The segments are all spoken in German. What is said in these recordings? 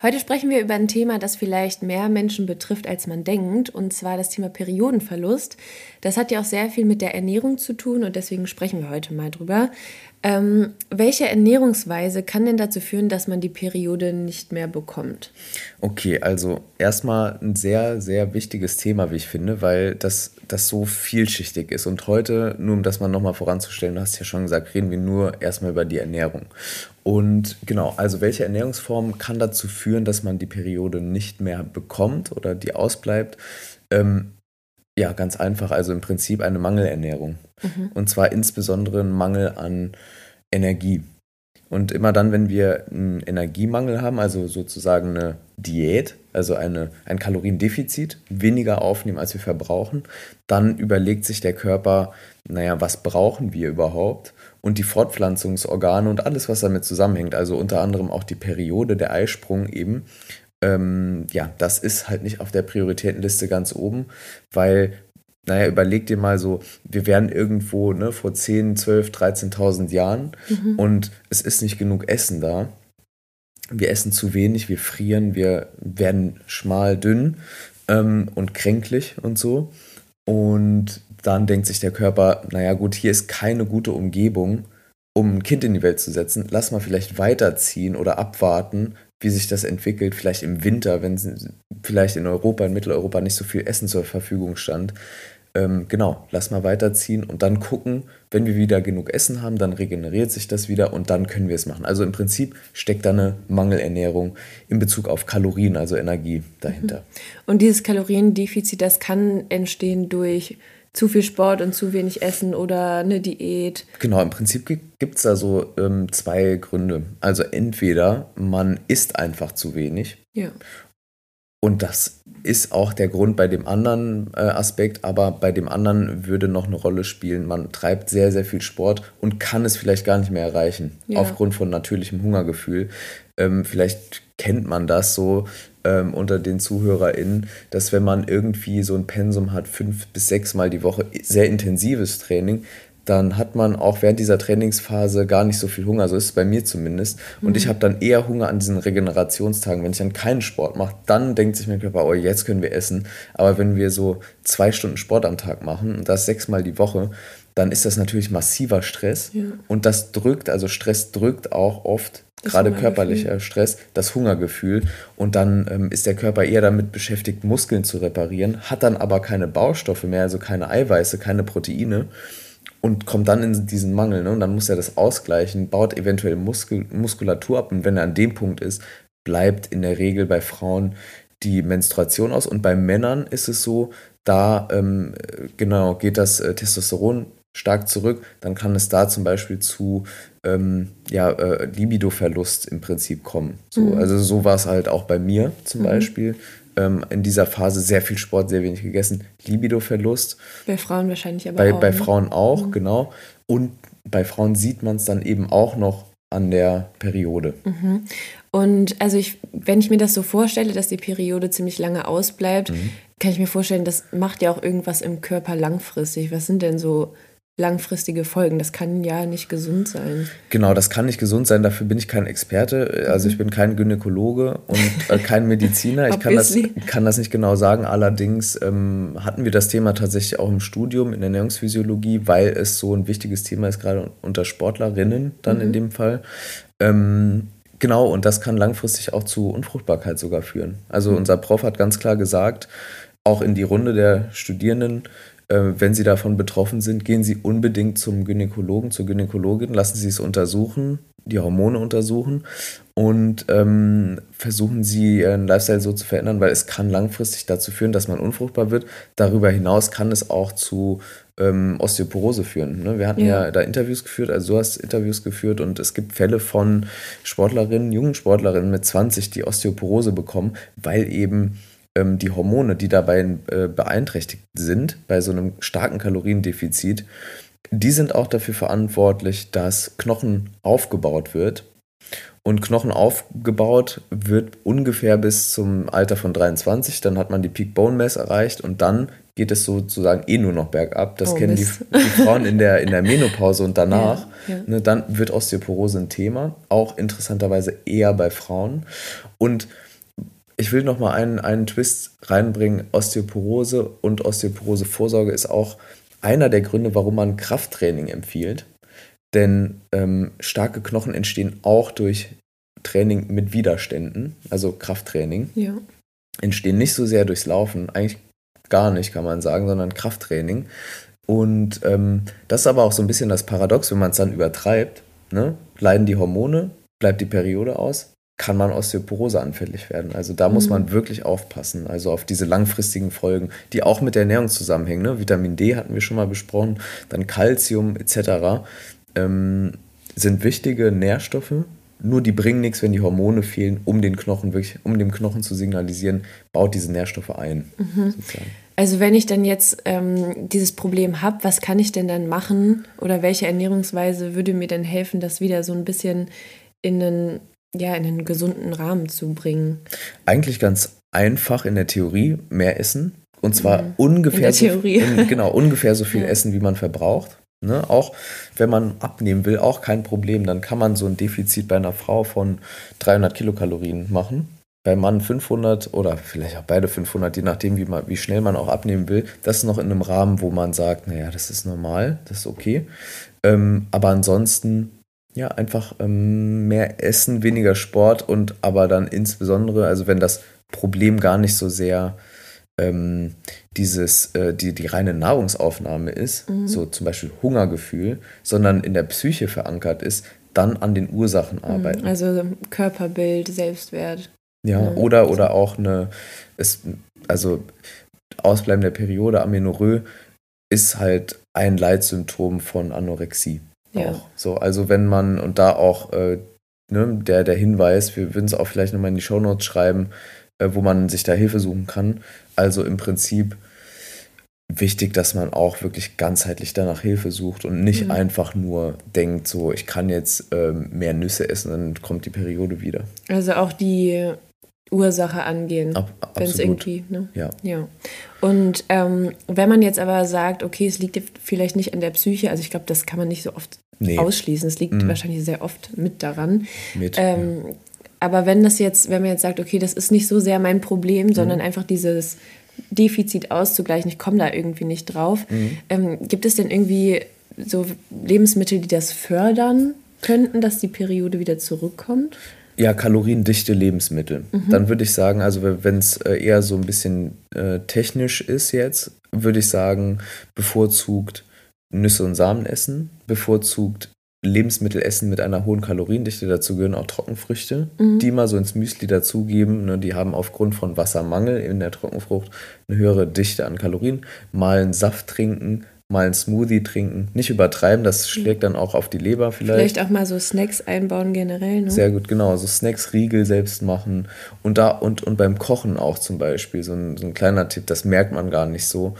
Heute sprechen wir über ein Thema, das vielleicht mehr Menschen betrifft, als man denkt, und zwar das Thema Periodenverlust. Das hat ja auch sehr viel mit der Ernährung zu tun und deswegen sprechen wir heute mal drüber. Ähm, welche Ernährungsweise kann denn dazu führen, dass man die Periode nicht mehr bekommt? Okay, also erstmal ein sehr, sehr wichtiges Thema, wie ich finde, weil das, das so vielschichtig ist. Und heute, nur um das mal nochmal voranzustellen, du hast ja schon gesagt, reden wir nur erstmal über die Ernährung. Und genau, also welche Ernährungsform kann dazu führen, dass man die Periode nicht mehr bekommt oder die ausbleibt? Ähm, ja, ganz einfach. Also im Prinzip eine Mangelernährung. Mhm. Und zwar insbesondere ein Mangel an Energie. Und immer dann, wenn wir einen Energiemangel haben, also sozusagen eine Diät, also eine, ein Kaloriendefizit, weniger aufnehmen, als wir verbrauchen, dann überlegt sich der Körper, naja, was brauchen wir überhaupt? Und die Fortpflanzungsorgane und alles, was damit zusammenhängt, also unter anderem auch die Periode, der Eisprung eben, ähm, ja, das ist halt nicht auf der Prioritätenliste ganz oben, weil, naja, überleg dir mal so, wir wären irgendwo ne, vor 10, 12, 13.000 Jahren mhm. und es ist nicht genug Essen da. Wir essen zu wenig, wir frieren, wir werden schmal, dünn ähm, und kränklich und so. Und dann denkt sich der Körper, naja gut, hier ist keine gute Umgebung, um ein Kind in die Welt zu setzen. Lass mal vielleicht weiterziehen oder abwarten, wie sich das entwickelt, vielleicht im Winter, wenn vielleicht in Europa, in Mitteleuropa nicht so viel Essen zur Verfügung stand. Ähm, genau, lass mal weiterziehen und dann gucken, wenn wir wieder genug Essen haben, dann regeneriert sich das wieder und dann können wir es machen. Also im Prinzip steckt da eine Mangelernährung in Bezug auf Kalorien, also Energie dahinter. Mhm. Und dieses Kaloriendefizit, das kann entstehen durch zu viel Sport und zu wenig Essen oder eine Diät. Genau, im Prinzip gibt es da so ähm, zwei Gründe. Also entweder man isst einfach zu wenig. Ja. Und das ist auch der Grund bei dem anderen äh, Aspekt, aber bei dem anderen würde noch eine Rolle spielen. Man treibt sehr, sehr viel Sport und kann es vielleicht gar nicht mehr erreichen, ja. aufgrund von natürlichem Hungergefühl. Ähm, vielleicht kennt man das so ähm, unter den ZuhörerInnen, dass wenn man irgendwie so ein Pensum hat, fünf bis sechs Mal die Woche, sehr intensives Training, dann hat man auch während dieser Trainingsphase gar nicht so viel Hunger. So ist es bei mir zumindest. Und mhm. ich habe dann eher Hunger an diesen Regenerationstagen. Wenn ich dann keinen Sport mache, dann denkt sich mein Körper, oh, jetzt können wir essen. Aber wenn wir so zwei Stunden Sport am Tag machen und das sechsmal die Woche, dann ist das natürlich massiver Stress. Ja. Und das drückt, also Stress drückt auch oft gerade körperlicher Stress, das Hungergefühl. Und dann ähm, ist der Körper eher damit beschäftigt, Muskeln zu reparieren, hat dann aber keine Baustoffe mehr, also keine Eiweiße, keine Proteine und kommt dann in diesen Mangel. Ne? Und dann muss er das ausgleichen, baut eventuell Muskel, Muskulatur ab. Und wenn er an dem Punkt ist, bleibt in der Regel bei Frauen die Menstruation aus. Und bei Männern ist es so, da ähm, genau geht das äh, Testosteron stark zurück, dann kann es da zum Beispiel zu ähm, ja, äh, Libido-Verlust im Prinzip kommen. So, mhm. Also so war es halt auch bei mir zum mhm. Beispiel. Ähm, in dieser Phase sehr viel Sport, sehr wenig gegessen. Libido-Verlust. Bei Frauen wahrscheinlich aber bei, auch. Bei ne? Frauen auch, mhm. genau. Und bei Frauen sieht man es dann eben auch noch an der Periode. Mhm. Und also ich, wenn ich mir das so vorstelle, dass die Periode ziemlich lange ausbleibt, mhm. kann ich mir vorstellen, das macht ja auch irgendwas im Körper langfristig. Was sind denn so langfristige Folgen. Das kann ja nicht gesund sein. Genau, das kann nicht gesund sein. Dafür bin ich kein Experte. Also ich bin kein Gynäkologe und äh, kein Mediziner. Ich kann das, kann das nicht genau sagen. Allerdings ähm, hatten wir das Thema tatsächlich auch im Studium in der Ernährungsphysiologie, weil es so ein wichtiges Thema ist, gerade unter Sportlerinnen dann mhm. in dem Fall. Ähm, genau, und das kann langfristig auch zu Unfruchtbarkeit sogar führen. Also mhm. unser Prof hat ganz klar gesagt, auch in die Runde der Studierenden, wenn Sie davon betroffen sind, gehen Sie unbedingt zum Gynäkologen, zur Gynäkologin, lassen Sie es untersuchen, die Hormone untersuchen und ähm, versuchen Sie Ihren Lifestyle so zu verändern, weil es kann langfristig dazu führen, dass man unfruchtbar wird. Darüber hinaus kann es auch zu ähm, Osteoporose führen. Ne? Wir hatten ja. ja. da Interviews geführt, also du hast Interviews geführt und es gibt Fälle von Sportlerinnen, jungen Sportlerinnen mit 20, die Osteoporose bekommen, weil eben ähm, die Hormone, die dabei äh, beeinträchtigt sind, bei so einem starken Kaloriendefizit, die sind auch dafür verantwortlich, dass Knochen aufgebaut wird. Und Knochen aufgebaut wird ungefähr bis zum Alter von 23. Dann hat man die Peak Bone Mass erreicht und dann geht es sozusagen eh nur noch bergab. Das oh, kennen die, die, Frauen in der, in der Menopause und danach. Ja, ja. Ne, dann wird Osteoporose ein Thema. Auch interessanterweise eher bei Frauen. Und ich will noch mal einen, einen Twist reinbringen. Osteoporose und Osteoporosevorsorge ist auch einer der Gründe, warum man Krafttraining empfiehlt. Denn ähm, starke Knochen entstehen auch durch Training mit Widerständen, also Krafttraining. Ja. Entstehen nicht so sehr durchs Laufen, eigentlich gar nicht, kann man sagen, sondern Krafttraining. Und ähm, das ist aber auch so ein bisschen das Paradox, wenn man es dann übertreibt. Ne? Leiden die Hormone, bleibt die Periode aus, kann man Osteoporose anfällig werden. Also da mhm. muss man wirklich aufpassen, also auf diese langfristigen Folgen, die auch mit der Ernährung zusammenhängen. Ne? Vitamin D hatten wir schon mal besprochen, dann Calcium etc. Ähm, sind wichtige Nährstoffe, nur die bringen nichts, wenn die Hormone fehlen, um den Knochen wirklich, um dem Knochen zu signalisieren, baut diese Nährstoffe ein. Mhm. Also wenn ich dann jetzt ähm, dieses Problem habe, was kann ich denn dann machen oder welche Ernährungsweise würde mir denn helfen, das wieder so ein bisschen in einen, ja, in einen gesunden Rahmen zu bringen? Eigentlich ganz einfach in der Theorie, mehr essen. Und zwar mhm. ungefähr, so, in, genau, ungefähr so viel ja. essen, wie man verbraucht. Ne, auch wenn man abnehmen will, auch kein Problem. Dann kann man so ein Defizit bei einer Frau von 300 Kilokalorien machen. Beim Mann 500 oder vielleicht auch beide 500, je nachdem, wie, man, wie schnell man auch abnehmen will. Das ist noch in einem Rahmen, wo man sagt, naja, das ist normal, das ist okay. Ähm, aber ansonsten, ja, einfach ähm, mehr Essen, weniger Sport und aber dann insbesondere, also wenn das Problem gar nicht so sehr ähm, dieses, äh, die, die reine Nahrungsaufnahme ist, mhm. so zum Beispiel Hungergefühl, sondern in der Psyche verankert ist, dann an den Ursachen mhm. arbeiten. Also Körperbild, Selbstwert. Ja, ja. oder, oder auch eine, es, also Ausbleiben der Periode, Amenorrhoe, ist halt ein Leitsymptom von Anorexie. Ja. Auch. So, also wenn man, und da auch äh, ne, der, der Hinweis, wir würden es auch vielleicht nochmal in die Shownotes schreiben, äh, wo man sich da Hilfe suchen kann. Also im Prinzip wichtig, dass man auch wirklich ganzheitlich danach Hilfe sucht und nicht mhm. einfach nur denkt, so ich kann jetzt ähm, mehr Nüsse essen, dann kommt die Periode wieder. Also auch die Ursache angehen, wenn es irgendwie. Ne? Ja. ja. Und ähm, wenn man jetzt aber sagt, okay, es liegt vielleicht nicht an der Psyche, also ich glaube, das kann man nicht so oft nee. ausschließen. Es liegt mhm. wahrscheinlich sehr oft mit daran. Mit, ähm, ja. Aber wenn das jetzt, wenn man jetzt sagt, okay, das ist nicht so sehr mein Problem, sondern mhm. einfach dieses Defizit auszugleichen, ich komme da irgendwie nicht drauf, mhm. ähm, gibt es denn irgendwie so Lebensmittel, die das fördern könnten, dass die Periode wieder zurückkommt? Ja, kaloriendichte Lebensmittel. Mhm. Dann würde ich sagen, also wenn es äh, eher so ein bisschen äh, technisch ist jetzt, würde ich sagen, bevorzugt Nüsse und Samen essen, bevorzugt Lebensmittel essen mit einer hohen Kaloriendichte. Dazu gehören auch Trockenfrüchte, mhm. die mal so ins Müsli dazugeben. Ne, die haben aufgrund von Wassermangel in der Trockenfrucht eine höhere Dichte an Kalorien. Mal einen Saft trinken, mal einen Smoothie trinken. Nicht übertreiben, das mhm. schlägt dann auch auf die Leber vielleicht. Vielleicht auch mal so Snacks einbauen generell. Ne? Sehr gut, genau. So Snacks, Riegel selbst machen. Und da und, und beim Kochen auch zum Beispiel. So ein, so ein kleiner Tipp, das merkt man gar nicht so.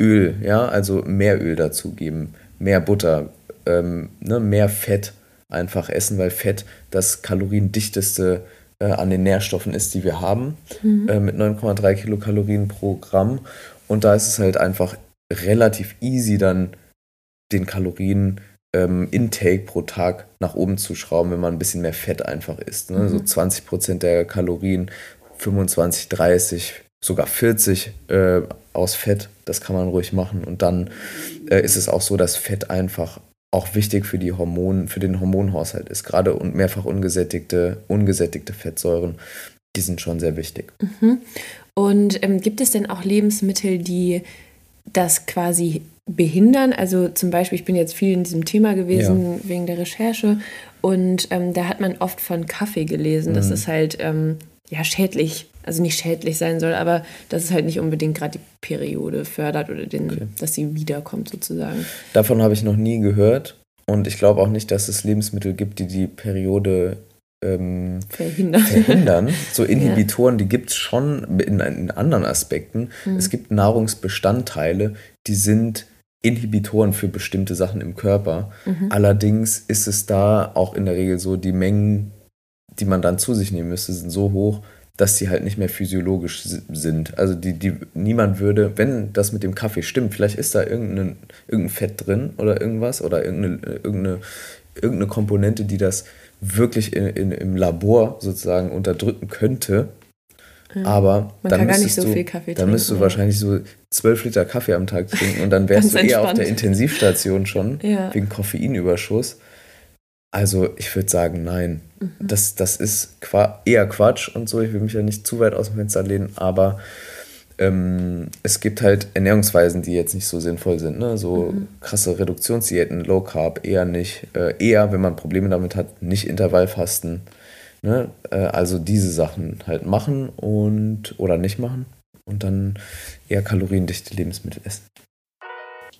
Öl, ja, also mehr Öl dazugeben, mehr Butter, ähm, ne, mehr Fett einfach essen, weil Fett das kaloriendichteste äh, an den Nährstoffen ist, die wir haben, mhm. äh, mit 9,3 Kilokalorien pro Gramm. Und da ist es halt einfach relativ easy, dann den Kalorien ähm, Intake pro Tag nach oben zu schrauben, wenn man ein bisschen mehr Fett einfach isst. Ne? Mhm. So 20 Prozent der Kalorien, 25, 30, sogar 40 äh, aus Fett, das kann man ruhig machen. Und dann äh, ist es auch so, dass Fett einfach auch wichtig für die Hormone, für den Hormonhaushalt ist. Gerade und mehrfach ungesättigte, ungesättigte Fettsäuren, die sind schon sehr wichtig. Mhm. Und ähm, gibt es denn auch Lebensmittel, die das quasi behindern? Also zum Beispiel, ich bin jetzt viel in diesem Thema gewesen ja. wegen der Recherche und ähm, da hat man oft von Kaffee gelesen. Mhm. Das ist halt ähm, ja schädlich also nicht schädlich sein soll, aber dass es halt nicht unbedingt gerade die Periode fördert oder den, okay. dass sie wiederkommt sozusagen. Davon habe ich noch nie gehört und ich glaube auch nicht, dass es Lebensmittel gibt, die die Periode ähm, verhindern. verhindern. So Inhibitoren, ja. die gibt es schon in, in, anderen Aspekten. Mhm. Es gibt Nahrungsbestandteile, die sind Inhibitoren für bestimmte Sachen im Körper. Mhm. Allerdings ist es da auch in der Regel so, die Mengen, die man dann zu sich nehmen müsste, sind so hoch, dass sie halt nicht mehr physiologisch sind. Also die, die, niemand würde, wenn das mit dem Kaffee stimmt, vielleicht ist da irgendein, irgendein Fett drin oder irgendwas oder irgendeine, irgendeine, irgendeine Komponente, die das wirklich in, in, im Labor sozusagen unterdrücken könnte. Ja. Aber Man dann müsstest so du, dann trinken, müsstest du wahrscheinlich so zwölf Liter Kaffee am Tag trinken und dann wärst du eher auf der Intensivstation schon ja. wegen Koffeinüberschuss. Also ich würde sagen, nein. Mhm. Das, das ist eher Quatsch und so. Ich will mich ja nicht zu weit aus dem Fenster lehnen, aber ähm, es gibt halt Ernährungsweisen, die jetzt nicht so sinnvoll sind. Ne? So mhm. krasse Reduktionsdiäten, Low Carb eher nicht. Äh, eher, wenn man Probleme damit hat, nicht Intervallfasten. Ne? Äh, also diese Sachen halt machen und oder nicht machen und dann eher kaloriendichte Lebensmittel essen.